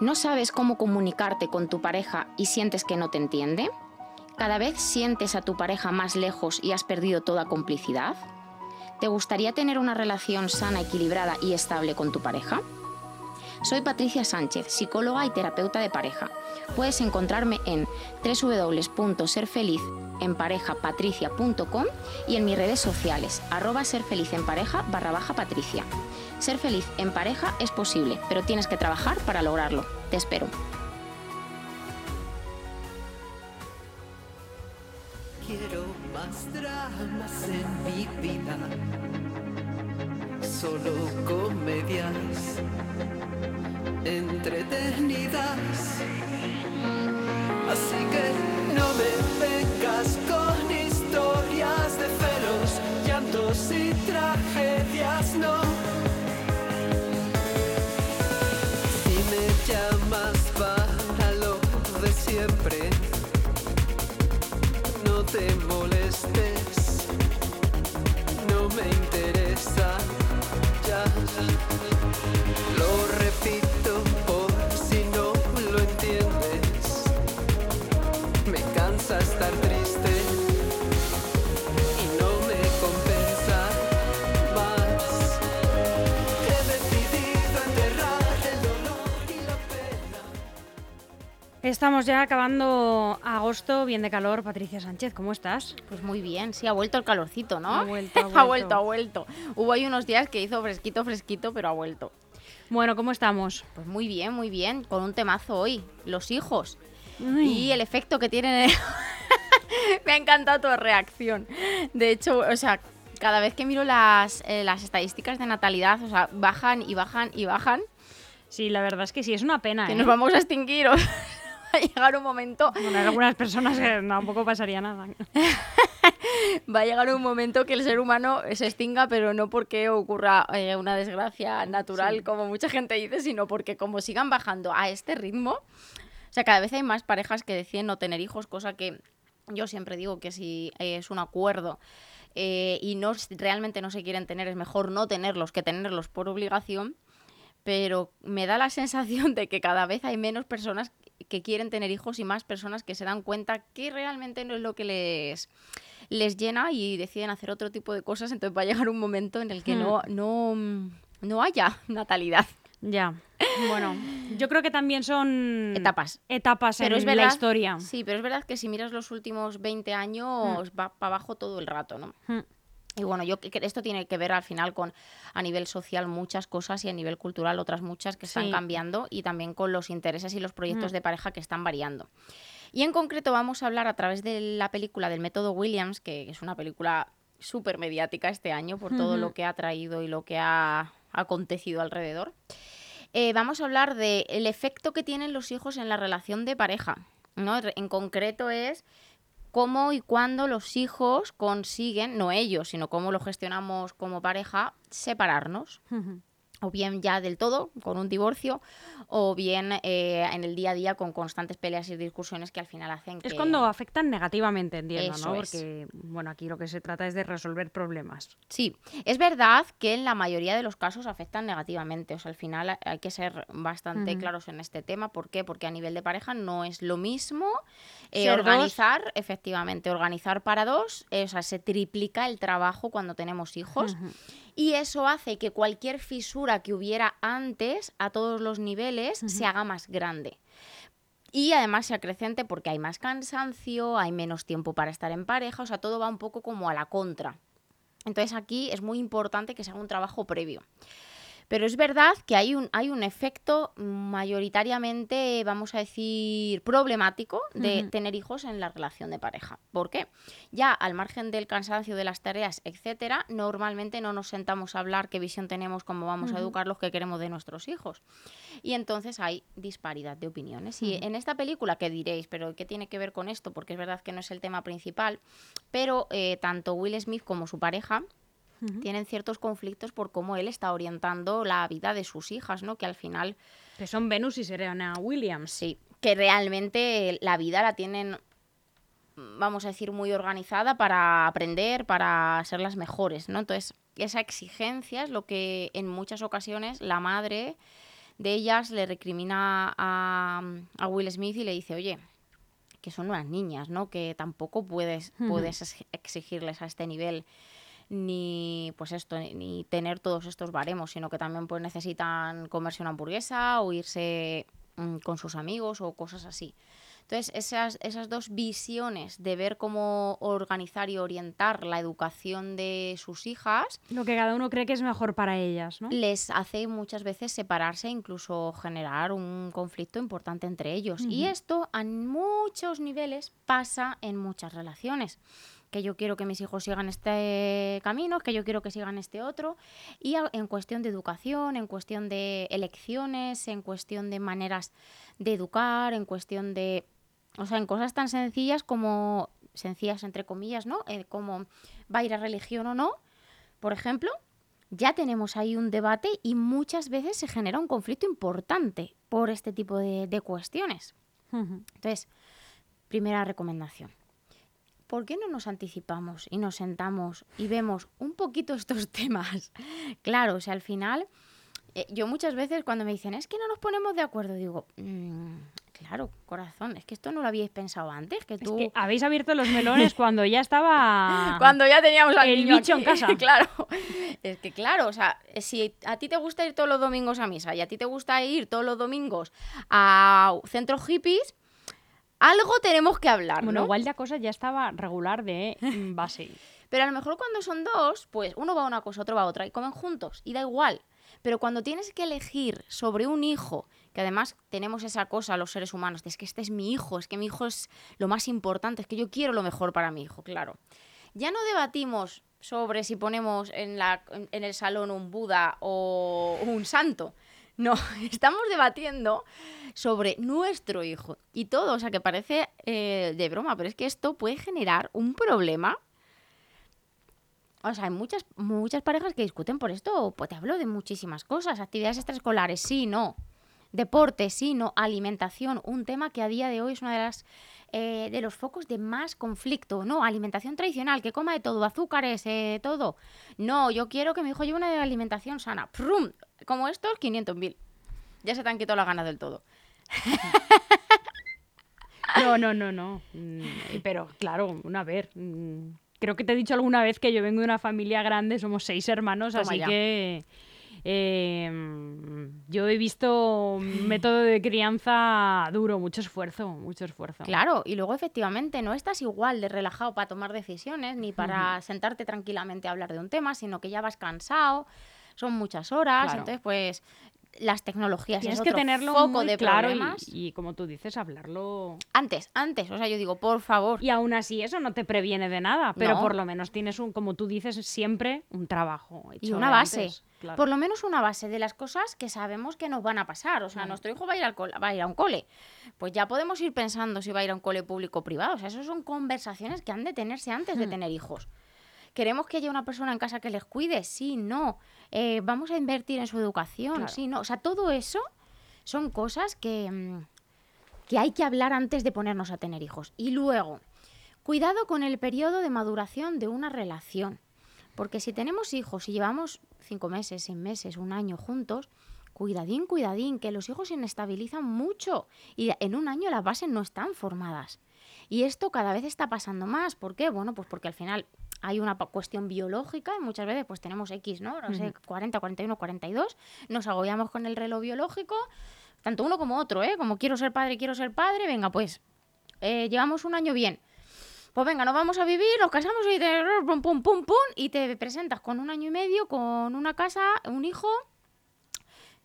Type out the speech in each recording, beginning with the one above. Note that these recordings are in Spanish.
¿No sabes cómo comunicarte con tu pareja y sientes que no te entiende? ¿Cada vez sientes a tu pareja más lejos y has perdido toda complicidad? ¿Te gustaría tener una relación sana, equilibrada y estable con tu pareja? Soy Patricia Sánchez, psicóloga y terapeuta de pareja. Puedes encontrarme en www.serfelizenparejapatricia.com y en mis redes sociales, arroba serfelizempareja barra baja patricia. Ser feliz en pareja es posible, pero tienes que trabajar para lograrlo. Te espero. Quiero más dramas en mi vida, solo comedias entretenidas. Así que no me vengas con historias de celos, llantos y tragedias, no. Si me llamas para lo de siempre, no te molestes, no me interesa ya. Estamos ya acabando agosto, bien de calor. Patricia Sánchez, ¿cómo estás? Pues muy bien, sí, ha vuelto el calorcito, ¿no? Ha vuelto, ha ha vuelto. vuelto, ha vuelto. Hubo ahí unos días que hizo fresquito, fresquito, pero ha vuelto. Bueno, ¿cómo estamos? Pues muy bien, muy bien, con un temazo hoy, los hijos. Y el efecto que tienen... Me ha encantado tu reacción. De hecho, o sea, cada vez que miro las, eh, las estadísticas de natalidad, o sea, bajan y bajan y bajan, Sí, la verdad es que sí, es una pena. que ¿eh? nos vamos a extinguir. a llegar un momento, Bueno, hay algunas personas que tampoco pasaría nada. va a llegar un momento que el ser humano se extinga, pero no porque ocurra eh, una desgracia natural, Sí. como mucha gente dice, sino porque como sigan bajando a este ritmo, o sea, cada vez hay más parejas que deciden no tener hijos, cosa que yo siempre digo que si eh, es un acuerdo eh, y no realmente no se quieren tener, es mejor no tenerlos que tenerlos por obligación. Pero me da la sensación de que cada vez hay menos personas que quieren tener hijos y más personas que se dan cuenta que realmente no es lo que les, les llena y deciden hacer otro tipo de cosas. Entonces va a llegar un momento en el que Hmm. no, no, no haya natalidad. Ya. Bueno, yo creo que también son Etapas. etapas Pero en es la verdad, historia. Sí, pero es verdad que si miras los últimos 20 años va para abajo todo el rato, ¿no? Mm. Y bueno, yo esto tiene que ver al final con a nivel social muchas cosas y a nivel cultural otras muchas que están Sí. cambiando y también con los intereses y los proyectos Mm. de pareja que están variando. Y en concreto vamos a hablar a través de la película del método Williams, que es una película súper mediática este año por todo lo que ha traído y lo que ha acontecido alrededor. Eh, vamos a hablar del efecto que tienen los hijos en la relación de pareja. ¿no? En concreto es cómo y cuándo los hijos consiguen, no ellos, sino cómo lo gestionamos como pareja, separarnos. Ujú. O bien ya del todo, con un divorcio, o bien eh, en el día a día con constantes peleas y discusiones que al final hacen que... Es cuando afectan negativamente, entiendo, Eso ¿no? es. Porque, bueno, aquí lo que se trata es de resolver problemas. Sí, es verdad que en la mayoría de los casos afectan negativamente. O sea, al final hay que ser bastante claros en este tema. ¿Por qué? Porque a nivel de pareja no es lo mismo eh, dos. organizar, efectivamente, organizar para dos. eh, o sea, se triplica el trabajo cuando tenemos hijos. Y eso hace que cualquier fisura que hubiera antes, a todos los niveles, se haga más grande. Y además se acrecente porque hay más cansancio, hay menos tiempo para estar en pareja, o sea, todo va un poco como a la contra. Entonces aquí es muy importante que se haga un trabajo previo. Pero es verdad que hay un, hay un efecto mayoritariamente, vamos a decir, problemático de tener hijos en la relación de pareja. ¿Por qué? Ya al margen del cansancio de las tareas, etcétera, normalmente no nos sentamos a hablar qué visión tenemos, cómo vamos a educar los que queremos de nuestros hijos. Y entonces hay disparidad de opiniones. Y en esta película, ¿qué diréis? ¿Pero qué tiene que ver con esto? Porque es verdad que no es el tema principal, pero eh, tanto Will Smith como su pareja Tienen ciertos conflictos por cómo él está orientando la vida de sus hijas, ¿no? Que al final, Que son Venus y Serena Williams. sí, que realmente la vida la tienen, vamos a decir, muy organizada para aprender, para ser las mejores, ¿no? Entonces, esa exigencia es lo que en muchas ocasiones la madre de ellas le recrimina a, a Will Smith y le dice, oye, que son unas niñas, ¿no? Que tampoco puedes, puedes ex- exigirles a este nivel ni pues esto ni- tener todos estos baremos sino que también pues necesitan comerse una hamburguesa o irse mm, con sus amigos o cosas así entonces esas, esas dos visiones de ver cómo organizar y orientar la educación de sus hijas Lo que cada uno cree que es mejor para ellas, ¿no? les hace muchas veces separarse, incluso generar un conflicto importante entre ellos. Y esto a muchos niveles pasa en muchas relaciones. Que yo quiero que mis hijos sigan este camino, que yo quiero que sigan este otro. Y en cuestión de educación, en cuestión de elecciones, en cuestión de maneras de educar, en cuestión de. O sea, en cosas tan sencillas como. sencillas entre comillas, ¿no? Eh, como va a ir a religión o no, por ejemplo, ya tenemos ahí un debate y muchas veces se genera un conflicto importante por este tipo de, de cuestiones. Entonces, primera recomendación. ¿Por qué no nos anticipamos y nos sentamos y vemos un poquito estos temas? Claro, o sea, al final, eh, yo muchas veces cuando me dicen, es que no nos ponemos de acuerdo, digo, "Mm, claro, corazón, es que esto no lo habíais pensado antes, que Es tú... que habéis abierto los melones cuando ya estaba... Cuando ya teníamos al El niño bicho en casa. claro. Es que claro, o sea, si a ti te gusta ir todos los domingos a misa y a ti te gusta ir todos los domingos a centros hippies, algo tenemos que hablar, Bueno, ¿no? igual la cosa ya estaba regular de mm, base. Pero a lo mejor cuando son dos, pues uno va a una cosa, otro va a otra y comen juntos y da igual. Pero cuando tienes que elegir sobre un hijo, que además tenemos esa cosa los seres humanos, de es que este es mi hijo, es que mi hijo es lo más importante, es que yo quiero lo mejor para mi hijo, claro. Ya no debatimos sobre si ponemos en, la, en- en el salón un Buda o un santo. No, estamos debatiendo sobre nuestro hijo y todo, o sea que parece eh, de broma, pero es que esto puede generar un problema o sea, hay muchas, muchas parejas que discuten por esto. Pues te hablo de muchísimas cosas. Actividades extraescolares, sí, no. Deporte, sí, no. Alimentación, un tema que a día de hoy es uno de las eh, de los focos de más conflicto. No, alimentación tradicional, que coma de todo, azúcares, eh, todo. No, yo quiero que mi hijo lleve una alimentación sana. ¡Prum! Como estos, 500.000. Ya se te han quitado las ganas del todo. No, no, no, no. Mm, Pero claro, una vez. mm, Creo que te he dicho alguna vez que yo vengo de una familia grande, somos seis hermanos, Toma así ya. que eh, yo he visto un método de crianza duro, mucho esfuerzo, mucho esfuerzo. Claro, y luego efectivamente no estás igual de relajado para tomar decisiones ni para sentarte tranquilamente a hablar de un tema, sino que ya vas cansado, son muchas horas, Claro. entonces pues las tecnologías Tienes es que tenerlo foco muy de claro y, problemas. y como tú dices, hablarlo. Antes, antes, o sea, yo digo, por favor, Y aún así eso no te previene de nada, pero No. por lo menos tienes un, como tú dices, siempre un trabajo. y hecho una de base, antes, claro. por lo menos una base de las cosas que sabemos que nos van a pasar, o sea, Claro. nuestro hijo va a ir al va a ir a un cole, pues ya podemos ir pensando si va a ir a un cole público o privado, o sea, eso son conversaciones que han de tenerse antes de Hmm. tener hijos. ¿Queremos que haya una persona en casa que les cuide? Sí, no. Eh, ¿Vamos a invertir en su educación? Claro. Sí, no. O sea, todo eso son cosas que, mm, que hay que hablar antes de ponernos a tener hijos. Y luego, cuidado con el periodo de maduración de una relación. Porque si tenemos hijos y llevamos cinco meses, seis meses, un año juntos, cuidadín, cuidadín, que los hijos se inestabilizan mucho y en un año las bases no están formadas. Y esto cada vez está pasando más. ¿Por qué? Bueno, pues porque al final hay una cuestión biológica y muchas veces pues tenemos X, ¿no? No sé, 40, 41, 42. Nos agobiamos con el reloj biológico, tanto uno como otro, ¿eh? Como quiero ser padre, quiero ser padre, venga, pues eh, llevamos un año bien. Pues venga, nos vamos a vivir, nos casamos y te pum, pum, pum, pum, y te presentas con un año y medio, con una casa, un hijo,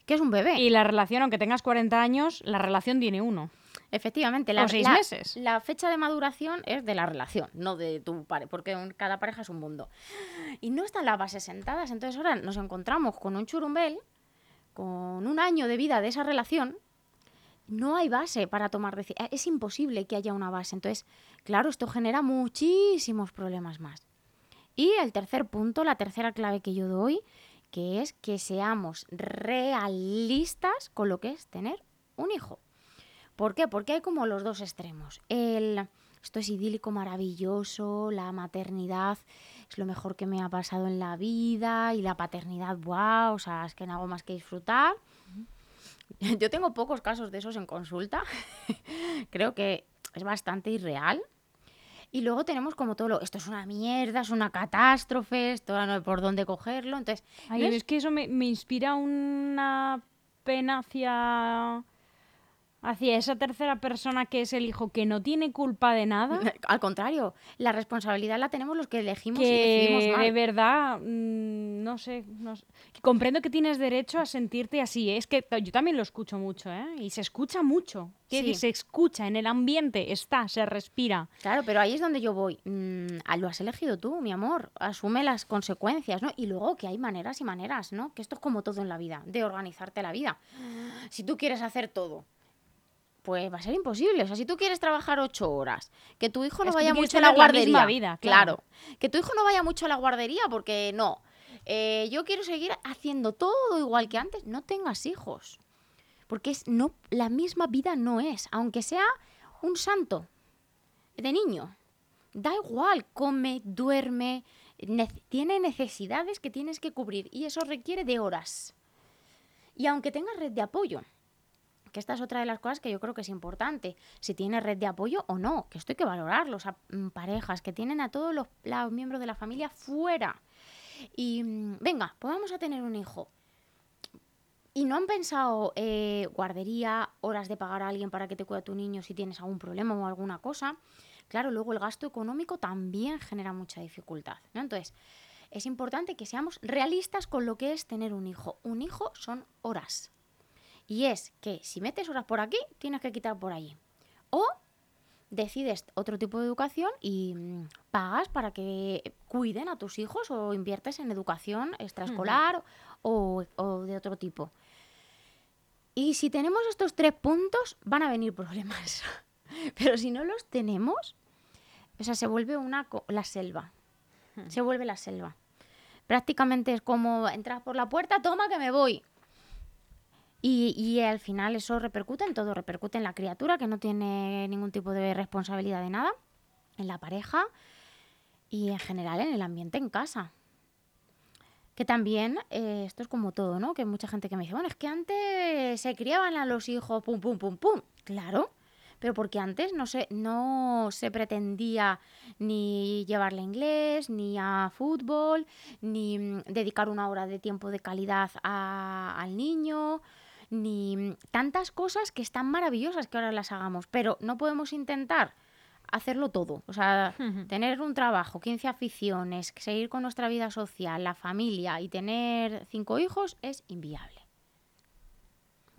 que es un bebé. Y la relación, aunque tengas 40 años, la relación tiene uno. Efectivamente, O la, seis la- meses. la fecha de maduración es de la relación, no de tu pareja, porque un- cada pareja es un mundo. Y no están las bases sentadas, entonces ahora nos encontramos con un churumbel, con un año de vida de esa relación, no hay base para tomar decisiones. Es imposible que haya una base. Entonces, claro, esto genera muchísimos problemas más. Y el tercer punto, la tercera clave que yo doy, que es que seamos realistas con lo que es tener un hijo. ¿Por qué? Porque hay como los dos extremos. El esto es idílico, maravilloso, la maternidad es lo mejor que me ha pasado en la vida y la paternidad, wow, o sea, es que no hago más que disfrutar. Yo tengo pocos casos de esos en consulta. Creo que es bastante irreal. Y luego tenemos como todo lo, esto es una mierda, es una catástrofe, esto no hay por dónde cogerlo. Entonces, Ay, ¿ves? es que eso me, me inspira una pena hacia, hacia esa tercera persona que es el hijo que no tiene culpa de nada. al contrario, la responsabilidad la tenemos los que elegimos y que decidimos de mal. verdad, mm, no sé, no sé. Comprendo que tienes derecho a sentirte así. ¿eh? Es que yo también lo escucho mucho, ¿eh? Y se escucha mucho. Que Sí. se escucha en el ambiente, está, se respira. Claro, pero ahí es donde yo voy. Mm, lo has elegido tú, mi amor. Asume las consecuencias, ¿no? Y luego que hay maneras y maneras, ¿no? Que esto es como todo en la vida, de organizarte la vida. Si tú quieres hacer todo, pues va a ser imposible. O sea, si tú quieres trabajar ocho horas, que tu hijo no Es vaya mucho a la guardería. claro. Que tu hijo no vaya mucho a la guardería porque no. Eh, yo quiero seguir haciendo todo igual que antes. No tengas hijos. Porque es, no, la misma vida no es. Aunque sea un santo de niño. Da igual, come, duerme, nece- tiene necesidades que tienes que cubrir y eso requiere de horas. Y aunque tengas red de apoyo, que esta es otra de las cosas que yo creo que es importante, si tienes red de apoyo o no, que esto hay que valorarlo, o sea, mm, parejas que tienen a todos los, miembros de la familia fuera. Y mm, venga, pues vamos a tener un hijo. Y no han pensado eh, guardería, horas de pagar a alguien para que te cuide tu niño si tienes algún problema o alguna cosa. Claro, luego el gasto económico también genera mucha dificultad. ¿no? Entonces, es importante que seamos realistas con lo que es tener un hijo. Un hijo son horas. Y es que si metes horas por aquí, tienes que quitar por allí. O decides otro tipo de educación y mm, pagas para que cuiden a tus hijos o inviertes en educación extraescolar o, o de otro tipo. Y si tenemos estos tres puntos, van a venir problemas. Pero si no los tenemos, o sea, se vuelve una la selva. Se vuelve la selva. Prácticamente es como entras por la puerta, toma que me voy. Y, y al final eso repercute en todo, repercute en la criatura que no tiene ningún tipo de responsabilidad de nada, en la pareja y en general en el ambiente en casa. Que también, eh, esto es como todo, ¿no? Que hay mucha gente que me dice, bueno, es que antes se criaban a los hijos, pum, pum, pum, pum. Claro, pero porque antes no se, no se pretendía ni llevarle inglés, ni a fútbol, ni mm, dedicar una hora de tiempo de calidad a- al niño, ni mm, tantas cosas que están maravillosas que ahora las hagamos, pero no podemos intentar hacerlo todo. O sea, tener un trabajo, 15 aficiones, seguir con nuestra vida social, la familia y tener cinco hijos es inviable.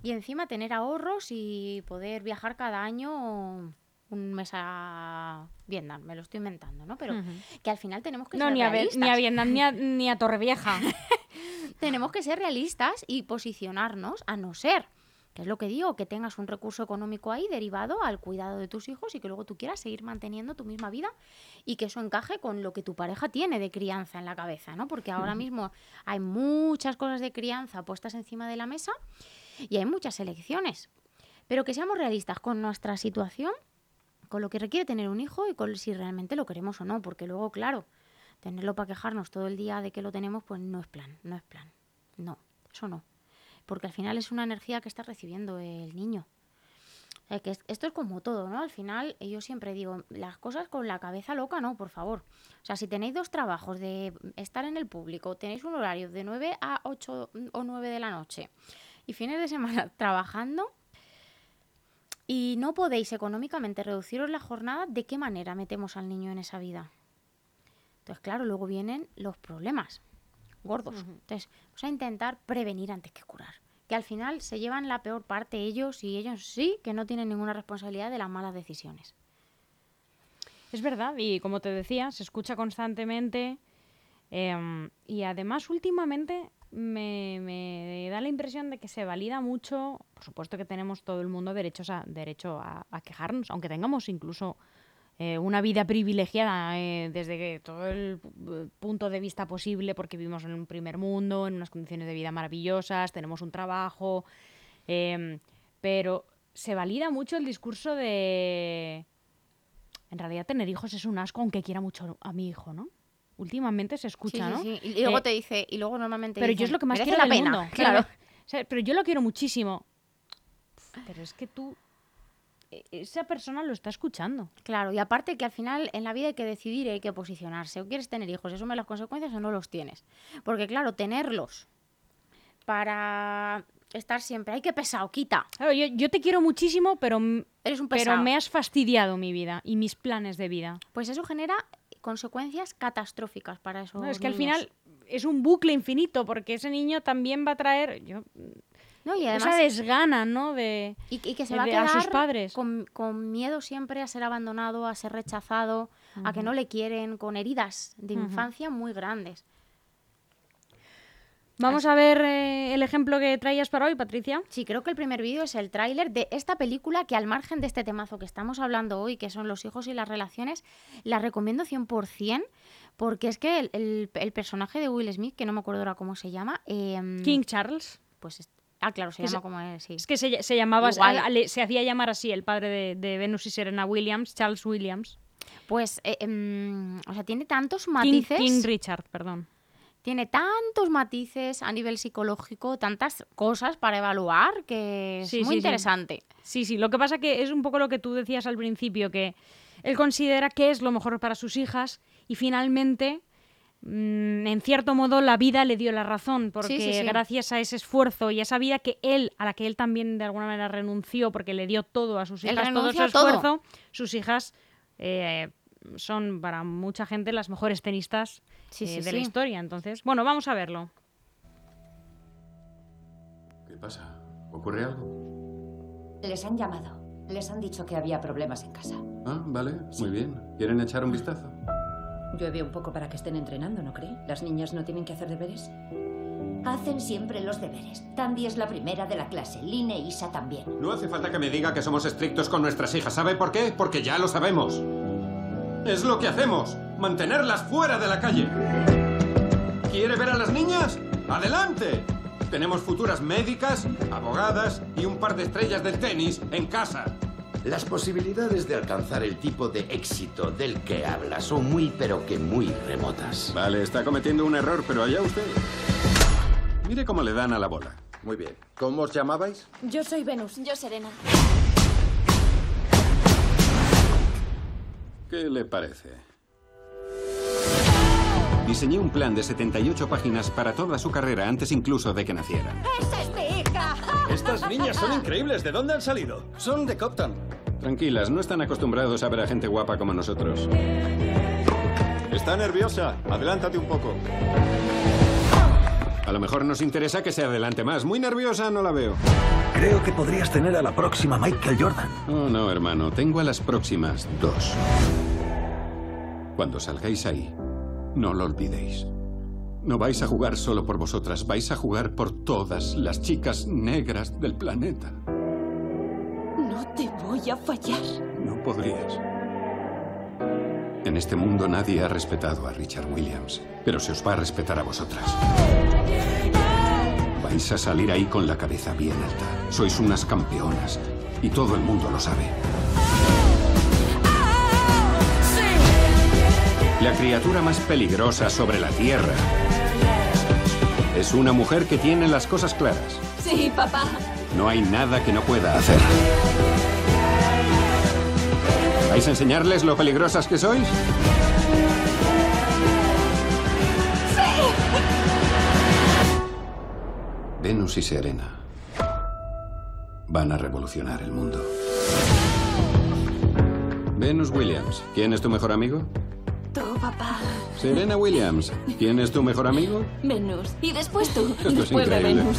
Y encima tener ahorros y poder viajar cada año un mes a Vietnam, me lo estoy inventando, ¿no? Pero que al final tenemos que No, ser ni realistas. ni a Vietnam ni a, ni a Torrevieja. Tenemos que ser realistas y posicionarnos, a no ser, que es lo que digo, que tengas un recurso económico ahí derivado al cuidado de tus hijos y que luego tú quieras seguir manteniendo tu misma vida y que eso encaje con lo que tu pareja tiene de crianza en la cabeza, ¿no? Porque ahora mismo hay muchas cosas de crianza puestas encima de la mesa y hay muchas elecciones. Pero que seamos realistas con nuestra situación, con lo que requiere tener un hijo y con si realmente lo queremos o no, porque luego, claro, tenerlo para quejarnos todo el día de que lo tenemos, pues no es plan, no es plan. No, eso no. Porque al final es una energía que está recibiendo el niño. Que es- esto es como todo, ¿no? Al final, yo siempre digo, las cosas con la cabeza loca, no, por favor. O sea, si tenéis dos trabajos de estar en el público, tenéis un horario de 9 a 8 o 9 de la noche y fines de semana trabajando y no podéis económicamente reduciros la jornada, ¿de qué manera metemos al niño en esa vida? Entonces, claro, luego vienen los problemas gordos. Entonces, vamos a intentar prevenir antes que curar. Que al final se llevan la peor parte ellos y ellos sí que no tienen ninguna responsabilidad de las malas decisiones. Es verdad, y como te decía, se escucha constantemente. em, y además, últimamente me, da la impresión de que se valida mucho. Por supuesto que tenemos todo el mundo derechos a, derecho a, a quejarnos, aunque tengamos incluso eh, una vida privilegiada eh, desde que todo el pu- punto de vista posible, porque vivimos en un primer mundo, en unas condiciones de vida maravillosas, tenemos un trabajo. em, pero se valida mucho el discurso de en realidad tener hijos es un asco aunque quiera mucho a mi hijo, ¿no? Últimamente se escucha, Sí, ¿no? sí, sí. Y luego Eh, te dice, y luego normalmente pero yo es lo que más "Merece quiero la del pena". mundo. Claro. O sea, pero yo lo quiero muchísimo. pero es que tú, e- esa persona lo está escuchando. Claro, y aparte que al final en la vida hay que decidir y hay que posicionarse. O quieres tener hijos asume las consecuencias o no los tienes. Porque claro, tenerlos para estar siempre, ay, qué pesado, quita. Claro, yo, yo te quiero muchísimo, pero, Eres un pero me has fastidiado mi vida y mis planes de vida. Pues eso genera consecuencias catastróficas para esos No, es que al final es un bucle infinito, porque ese niño también va a traer yo, No, y esa desgana, ¿no? De, y, y que se de- va a de- quedar a sus padres. Con, con miedo siempre a ser abandonado, a ser rechazado, a que no le quieren, con heridas de infancia muy grandes. Vamos a ver eh, el ejemplo que traías para hoy, Patricia. Sí, creo que el primer vídeo es el tráiler de esta película que al margen de este temazo que estamos hablando hoy, que son los hijos y las relaciones, la recomiendo 100% porque es que el, el- el personaje de Will Smith, que no me acuerdo ahora cómo se llama, em, King Charles. pues es- ah, claro, se Que llama se- como él, sí. Es que se, se llamaba, se hacía llamar así el padre de, de Venus y Serena Williams, Charles Williams. Pues, eh, em, o sea, tiene tantos King, matices. King Richard, perdón. Tiene tantos matices a nivel psicológico, tantas cosas para evaluar que es Sí, muy sí, interesante. Sí, sí, lo que pasa que es un poco lo que tú decías al principio, que él considera que es lo mejor para sus hijas y finalmente, mm, en cierto modo, la vida le dio la razón, porque sí, sí. gracias a ese esfuerzo y a esa vida que él, a la que él también de alguna manera renunció, porque le dio todo a sus hijas, todo su todo. esfuerzo, sus hijas eh, son para mucha gente las mejores tenistas Sí, eh, sí, de la historia. Entonces, bueno, vamos a verlo. ¿Qué pasa? ¿Ocurre algo? Les han llamado. Les han dicho que había problemas en casa. Ah, vale, muy bien. ¿Quieren echar un vistazo? Llueve un poco para que estén entrenando, ¿no cree? ¿Las niñas no tienen que hacer deberes? Hacen siempre los deberes. Tandy es la primera de la clase. Line e Isa también. No hace falta que me diga que somos estrictos con nuestras hijas. ¿Sabe por qué? Porque ya lo sabemos. Es lo que hacemos. Mantenerlas fuera de la calle. ¿Quiere ver a las niñas? ¡Adelante! Tenemos futuras médicas, abogadas y un par de estrellas del tenis en casa. Las posibilidades de alcanzar el tipo de éxito del que habla son muy pero que muy remotas. Vale, está cometiendo un error, pero allá usted. Mire cómo le dan a la bola. Muy bien. ¿Cómo os llamabais? Yo soy Venus. Yo, Serena. ¿Qué le parece? Diseñé un plan de 78 páginas para toda su carrera antes incluso de que nacieran. ¡Esa es mi hija! Estas niñas son increíbles. ¿De dónde han salido? Son de Copton. Tranquilas, no están acostumbrados a ver a gente guapa como nosotros. Está nerviosa. Adelántate un poco. A lo mejor nos interesa que se adelante más. Muy nerviosa no la veo. Creo que podrías tener a la próxima Michael Jordan. Oh, no, hermano. Tengo a las próximas dos. Cuando salgáis ahí, no lo olvidéis. No vais a jugar solo por vosotras, vais a jugar por todas las chicas negras del planeta. No te voy a fallar. No podrías. En este mundo nadie ha respetado a Richard Williams, pero se os va a respetar a vosotras. Vais a salir ahí con la cabeza bien alta. Sois unas campeonas y todo el mundo lo sabe. La criatura más peligrosa sobre la Tierra es una mujer que tiene las cosas claras. Sí, papá. No hay nada que no pueda hacer. ¿Vais a enseñarles lo peligrosas que sois? Venus y Serena van a revolucionar el mundo. Venus Williams, ¿quién es tu mejor amigo? Tú, papá. Serena Williams, ¿quién es tu mejor amigo? Venus. Y después tú. Esto después de increíble. Venus.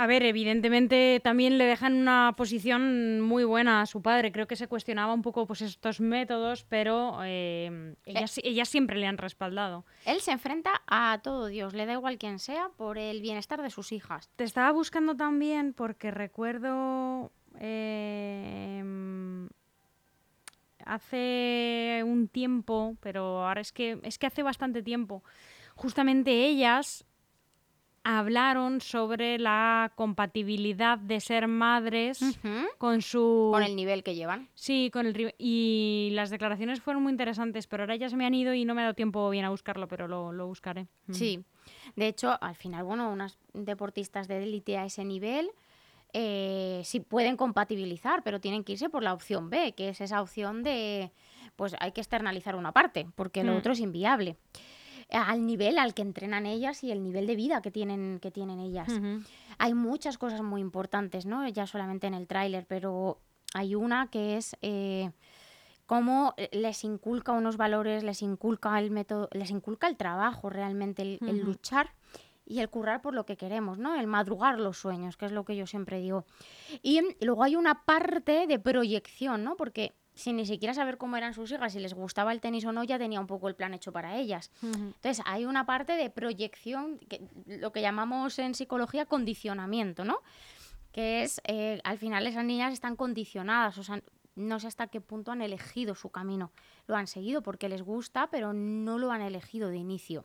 A ver, evidentemente también le dejan una posición muy buena a su padre. Creo que se cuestionaba un poco pues estos métodos, pero eh, ellas, ellas siempre le han respaldado. Él se enfrenta a todo Dios, le da igual quién sea, por el bienestar de sus hijas. Te estaba buscando también porque recuerdo eh, hace un tiempo, pero ahora es que es que hace bastante tiempo, justamente ellas hablaron sobre la compatibilidad de ser madres con su Con el nivel que llevan. Sí, con el y las declaraciones fueron muy interesantes, pero ahora ya se me han ido y no me ha dado tiempo bien a buscarlo, pero lo, lo buscaré. Mm. Sí. De hecho, al final, bueno, unas deportistas de élite a ese nivel eh, sí pueden compatibilizar, pero tienen que irse por la opción B, que es esa opción de, pues hay que externalizar una parte, porque lo Mm. otro es inviable. Al nivel al que entrenan ellas y el nivel de vida que tienen, que tienen ellas. Hay muchas cosas muy importantes, ¿no? Ya solamente en el tráiler, pero hay una que es eh, cómo les inculca unos valores, les inculca el método, les inculca el trabajo realmente, el, luchar y el currar por lo que queremos, ¿no? El madrugar los sueños, que es lo que yo siempre digo. Y mm, luego hay una parte de proyección, ¿no? Porque sin ni siquiera saber cómo eran sus hijas, si les gustaba el tenis o no, ya tenía un poco el plan hecho para ellas. Ujú. Entonces, hay una parte de proyección, que, lo que llamamos en psicología condicionamiento, ¿no? Que es, eh, al final esas niñas están condicionadas, o sea, no sé hasta qué punto han elegido su camino. Lo han seguido porque les gusta, pero no lo han elegido de inicio.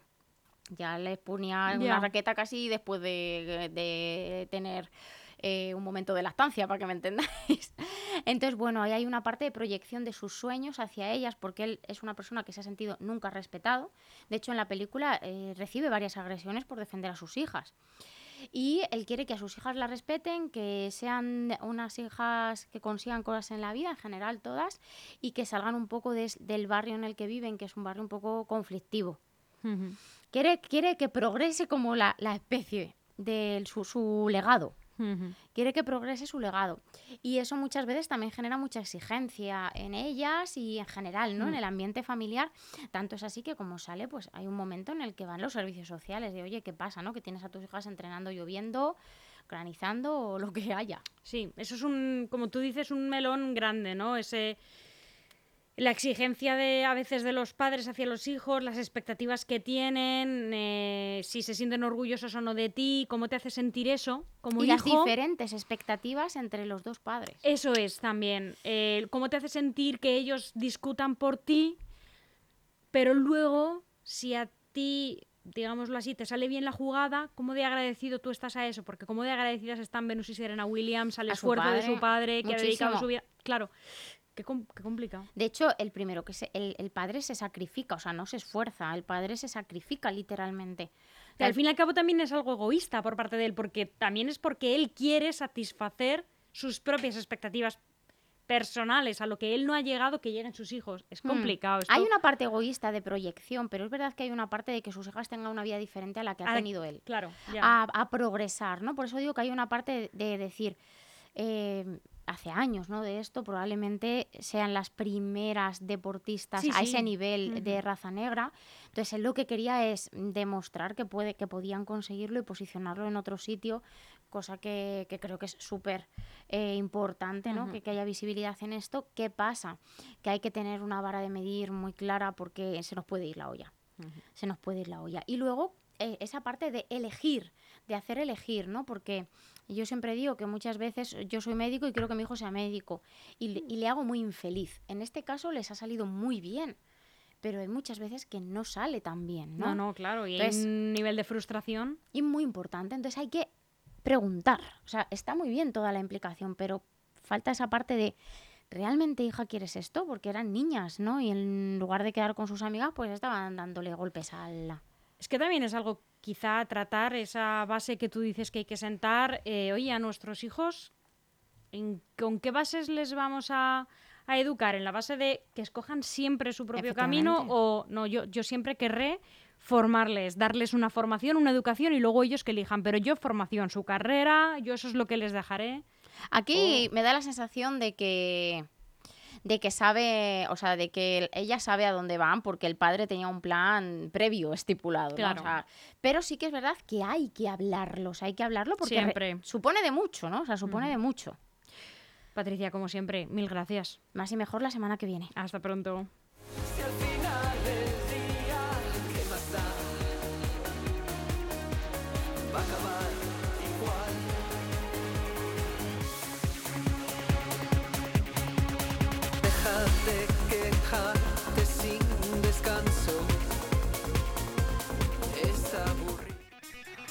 Ya les ponía Ya. una raqueta casi después de, de tener eh, un momento de lactancia, para que me entendáis. Entonces, bueno, ahí hay una parte de proyección de sus sueños hacia ellas, porque él es una persona que se ha sentido nunca respetado. De hecho, en la película eh, recibe varias agresiones por defender a sus hijas. Y él quiere que a sus hijas la respeten, que sean unas hijas que consigan cosas en la vida, en general todas, y que salgan un poco del barrio en el que viven, que es un barrio un poco conflictivo. Quiere, quiere que progrese como la, la especie, de su, su legado. Quiere que progrese su legado. Y eso muchas veces también genera mucha exigencia en ellas y en general, ¿no? En Mm. el ambiente familiar. Tanto es así que como sale, pues hay un momento en el que van los servicios sociales de, oye, ¿qué pasa, no? Que tienes a tus hijas entrenando lloviendo, granizando o lo que haya. Sí, eso es un, como tú dices, un melón grande, ¿no? Ese, la exigencia de a veces de los padres hacia los hijos, las expectativas que tienen, eh, si se sienten orgullosos o no de ti, cómo te hace sentir eso como y hijo. las diferentes expectativas entre los dos padres. Eso es también. eh, cómo te hace sentir que ellos discutan por ti, pero luego, si a ti, digámoslo así, te sale bien la jugada, ¿cómo de agradecido tú estás a eso? Porque cómo de agradecidas están Venus y Serena Williams al A esfuerzo de su padre, que ha dedicado su vida. Claro, qué, com- qué complicado. De hecho, el primero que se, el, el padre se sacrifica, o sea, no se esfuerza, el padre se sacrifica literalmente. Que al fin y al cabo también es algo egoísta por parte de él, porque también es porque él quiere satisfacer sus propias expectativas personales, a lo que él no ha llegado que lleguen sus hijos. Es Hmm. complicado. esto. Hay una parte egoísta de proyección, pero es verdad que hay una parte de que sus hijas tengan una vida diferente a la que ha tenido él. Claro, ya. A, a progresar, ¿no? Por eso digo que hay una parte de, de decir, eh, hace años, ¿no? De esto, probablemente sean las primeras deportistas Sí, a sí. ese nivel de raza negra. Entonces, él lo que quería es demostrar que, puede, que podían conseguirlo y posicionarlo en otro sitio, cosa que, que creo que es súper eh, importante, ¿no? Que haya visibilidad en esto. ¿Qué pasa? Que hay que tener una vara de medir muy clara porque se nos puede ir la olla se nos puede ir la olla. Y luego eh, esa parte de elegir, de hacer elegir, ¿no? Porque yo siempre digo que muchas veces yo soy médico y quiero que mi hijo sea médico y, le- y le hago muy infeliz. En este caso les ha salido muy bien, pero hay muchas veces que no sale tan bien, ¿no? No, no, claro. Y Entonces- hay un nivel de frustración. Y muy importante, entonces hay que preguntar. O sea, está muy bien toda la implicación, pero falta esa parte de, ¿realmente hija quieres esto? Porque eran niñas, ¿no? Y en lugar de quedar con sus amigas, pues estaban dándole golpes a la... Es que también es algo, quizá, tratar esa base que tú dices que hay que sentar. eh, oye, a nuestros hijos, ¿en- ¿con qué bases les vamos a, a educar? ¿En la base de que escojan siempre su propio camino? O no, yo, yo siempre querré formarles, darles una formación, una educación y luego ellos que elijan. Pero yo formación, su carrera, yo eso es lo que les dejaré. Aquí me da la sensación de que de que sabe, o sea, de que ella sabe a dónde van porque el padre tenía un plan previo estipulado, ¿no? Claro. O sea, pero sí que es verdad que hay que hablarlos, hay que hablarlo porque re- Siempre. supone de mucho, ¿no? O sea, supone de mucho. Patricia, como siempre, mil gracias. Más y mejor la semana que viene. Hasta pronto.